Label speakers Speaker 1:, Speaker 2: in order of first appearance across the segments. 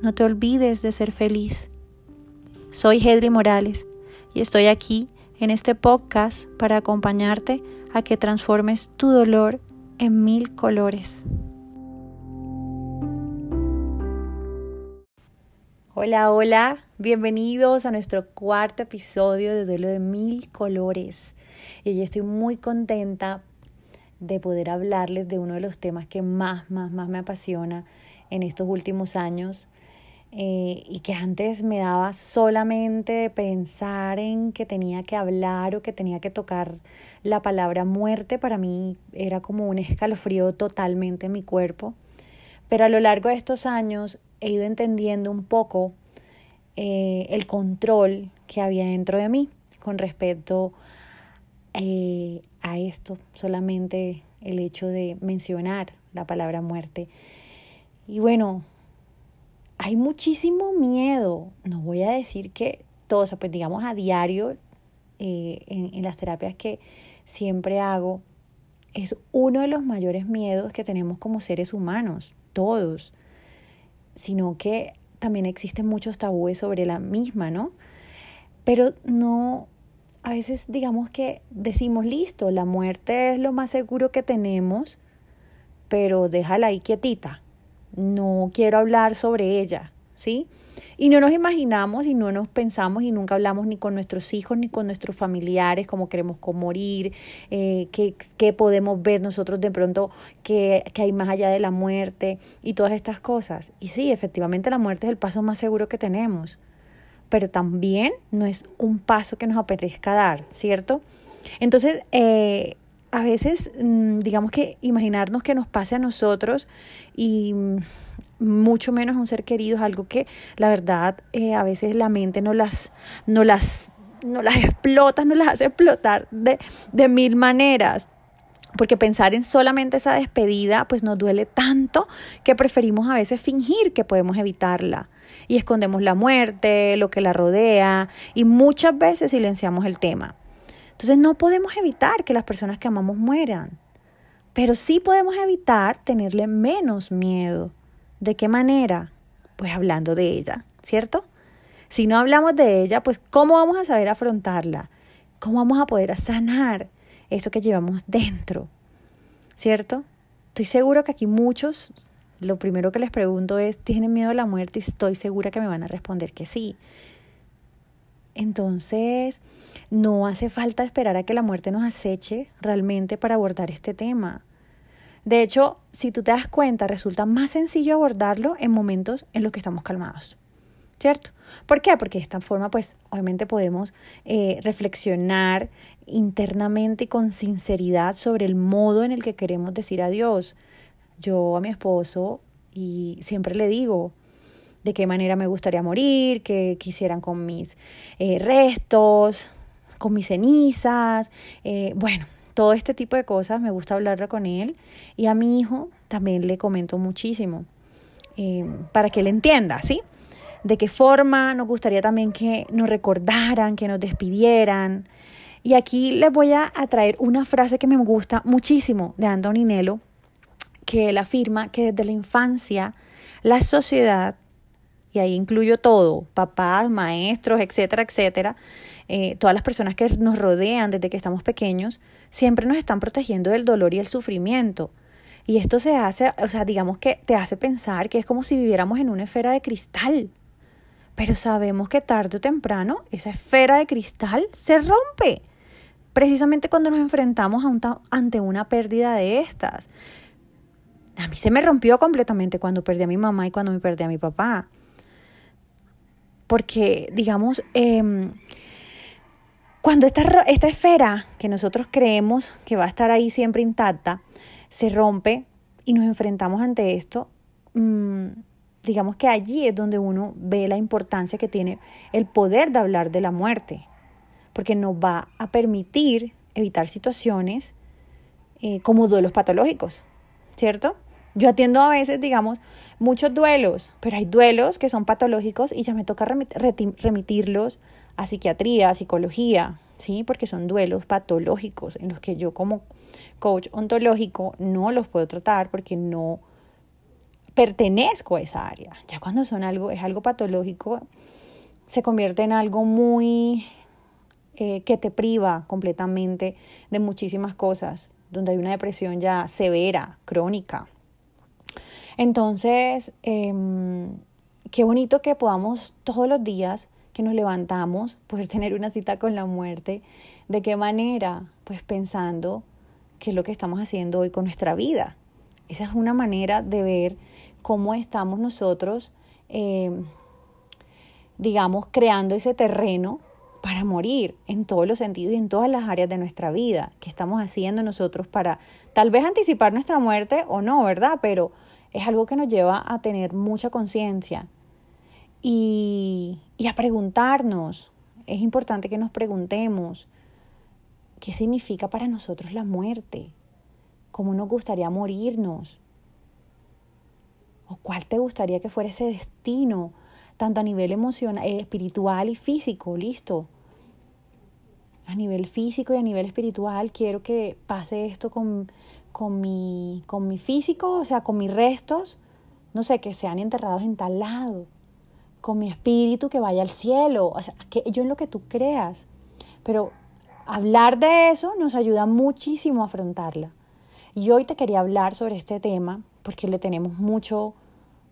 Speaker 1: No te olvides de ser feliz. Soy Hedri Morales y estoy aquí en este podcast para acompañarte a que transformes tu dolor en mil colores. Hola, hola, bienvenidos a nuestro cuarto episodio de Duelo de Mil Colores. Y yo estoy muy contenta de poder hablarles de uno de los temas que más, más, más me apasiona en estos últimos años eh, y que antes me daba solamente pensar en que tenía que hablar o que tenía que tocar la palabra muerte, para mí era como un escalofrío totalmente en mi cuerpo. Pero a lo largo de estos años he ido entendiendo un poco eh, el control que había dentro de mí con respecto eh, a esto, solamente el hecho de mencionar la palabra muerte. Y bueno, hay muchísimo miedo. No voy a decir que todos, pues digamos a diario, eh, en, en las terapias que siempre hago, es uno de los mayores miedos que tenemos como seres humanos, todos, sino que también existen muchos tabúes sobre la misma, ¿no? Pero no, a veces digamos que decimos, listo, la muerte es lo más seguro que tenemos, pero déjala ahí quietita, no quiero hablar sobre ella, ¿sí? Y no nos imaginamos y no nos pensamos y nunca hablamos ni con nuestros hijos ni con nuestros familiares cómo queremos morir, eh, qué, podemos ver nosotros de pronto que, que hay más allá de la muerte y todas estas cosas. Y sí, efectivamente la muerte es el paso más seguro que tenemos, pero también no es un paso que nos apetezca dar, ¿cierto? Entonces, eh, a veces, mm, digamos que imaginarnos que nos pase a nosotros y mm, mucho menos a un ser querido es algo que la verdad eh, a veces la mente no las, no las, no las explota, no las hace explotar de, de mil maneras. Porque pensar en solamente esa despedida pues nos duele tanto que preferimos a veces fingir que podemos evitarla y escondemos la muerte, lo que la rodea y muchas veces silenciamos el tema. Entonces no podemos evitar que las personas que amamos mueran, pero sí podemos evitar tenerle menos miedo. ¿De qué manera? Pues hablando de ella, ¿cierto? Si no hablamos de ella, pues ¿cómo vamos a saber afrontarla? ¿Cómo vamos a poder sanar eso que llevamos dentro? ¿Cierto? Estoy seguro que aquí muchos, lo primero que les pregunto es, ¿tienen miedo a la muerte? Y estoy segura que me van a responder que sí. Entonces, no hace falta esperar a que la muerte nos aceche realmente para abordar este tema. De hecho, si tú te das cuenta, resulta más sencillo abordarlo en momentos en los que estamos calmados. ¿Cierto? ¿Por qué? Porque de esta forma, pues, obviamente podemos eh, reflexionar internamente y con sinceridad sobre el modo en el que queremos decir adiós. Yo a mi esposo, y siempre le digo, de qué manera me gustaría morir, qué quisieran con mis eh, restos, con mis cenizas, eh, bueno, todo este tipo de cosas me gusta hablarlo con él y a mi hijo también le comento muchísimo eh, para que él entienda, ¿sí? De qué forma nos gustaría también que nos recordaran, que nos despidieran. Y aquí les voy a, traer una frase que me gusta muchísimo de Anthony Nelo, que él afirma que desde la infancia la sociedad y ahí incluyo todo, papás, maestros, etcétera, etcétera, eh, todas las personas que nos rodean desde que estamos pequeños, siempre nos están protegiendo del dolor y el sufrimiento. Y esto se hace, o sea, digamos que te hace pensar que es como si viviéramos en una esfera de cristal. pero sabemos que tarde o temprano esa esfera de cristal se rompe, precisamente cuando nos enfrentamos ante una pérdida de estas. A mí se me rompió completamente cuando perdí a mi mamá y cuando me perdí a mi papá. Porque, digamos, em, cuando esta, esta esfera que nosotros creemos que va a estar ahí siempre intacta, se rompe y nos enfrentamos ante esto, mm, digamos que allí es donde uno ve la importancia que tiene el poder de hablar de la muerte, porque nos va a permitir evitar situaciones eh, como duelos patológicos, ¿cierto? Yo atiendo a veces, digamos, muchos duelos, pero hay duelos que son patológicos y ya me toca remitirlos a psiquiatría, a psicología, ¿sí? Porque son duelos patológicos en los que yo como coach ontológico no los puedo tratar porque no pertenezco a esa área. Ya cuando son algo, es algo patológico, se convierte en algo muy eh, que te priva completamente de muchísimas cosas, donde hay una depresión ya severa, crónica. Entonces, em, qué bonito que podamos todos los días que nos levantamos poder tener una cita con la muerte. ¿De qué manera? Pues pensando qué es lo que estamos haciendo hoy con nuestra vida. Esa es una manera de ver cómo estamos nosotros, eh, digamos, creando ese terreno para morir en todos los sentidos y en todas las áreas de nuestra vida, que estamos haciendo nosotros para tal vez anticipar nuestra muerte o no, ¿verdad? Pero es algo que nos lleva a tener mucha conciencia y, y a preguntarnos. Es importante que nos preguntemos qué significa para nosotros la muerte, cómo nos gustaría morirnos, ¿O cuál te gustaría que fuera ese destino, tanto a nivel emocional, eh, espiritual y físico? Listo. A nivel físico y a nivel espiritual quiero que pase esto con, con, mi, con mi físico, o sea, con mis restos, no sé, que sean enterrados en tal lado, con mi espíritu que vaya al cielo, o sea, que yo en lo que tú creas. Pero hablar de eso nos ayuda muchísimo a afrontarla. Y hoy te quería hablar sobre este tema porque le tenemos mucho,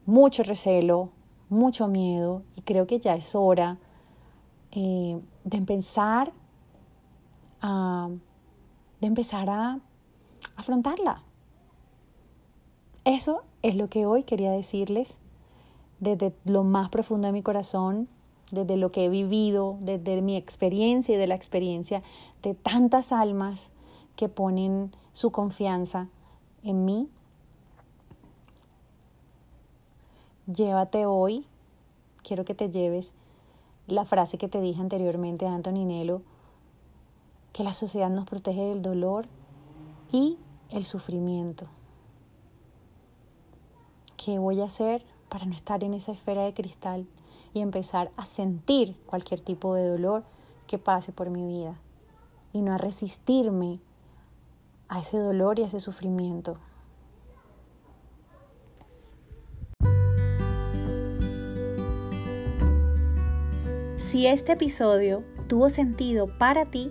Speaker 1: mucho recelo, mucho miedo y creo que ya es hora eh, de empezar a, de empezar a afrontarla. Eso es lo que hoy quería decirles desde lo más profundo de mi corazón, desde lo que he vivido, desde mi experiencia y de la experiencia de tantas almas que ponen su confianza en mí llévate hoy, quiero que te lleves la frase que te dije anteriormente de Anthony Nelo, que la sociedad nos protege del dolor y el sufrimiento. ¿Qué voy a hacer para no estar en esa esfera de cristal y empezar a sentir cualquier tipo de dolor que pase por mi vida y no a resistirme a ese dolor y a ese sufrimiento? Si este episodio tuvo sentido para ti,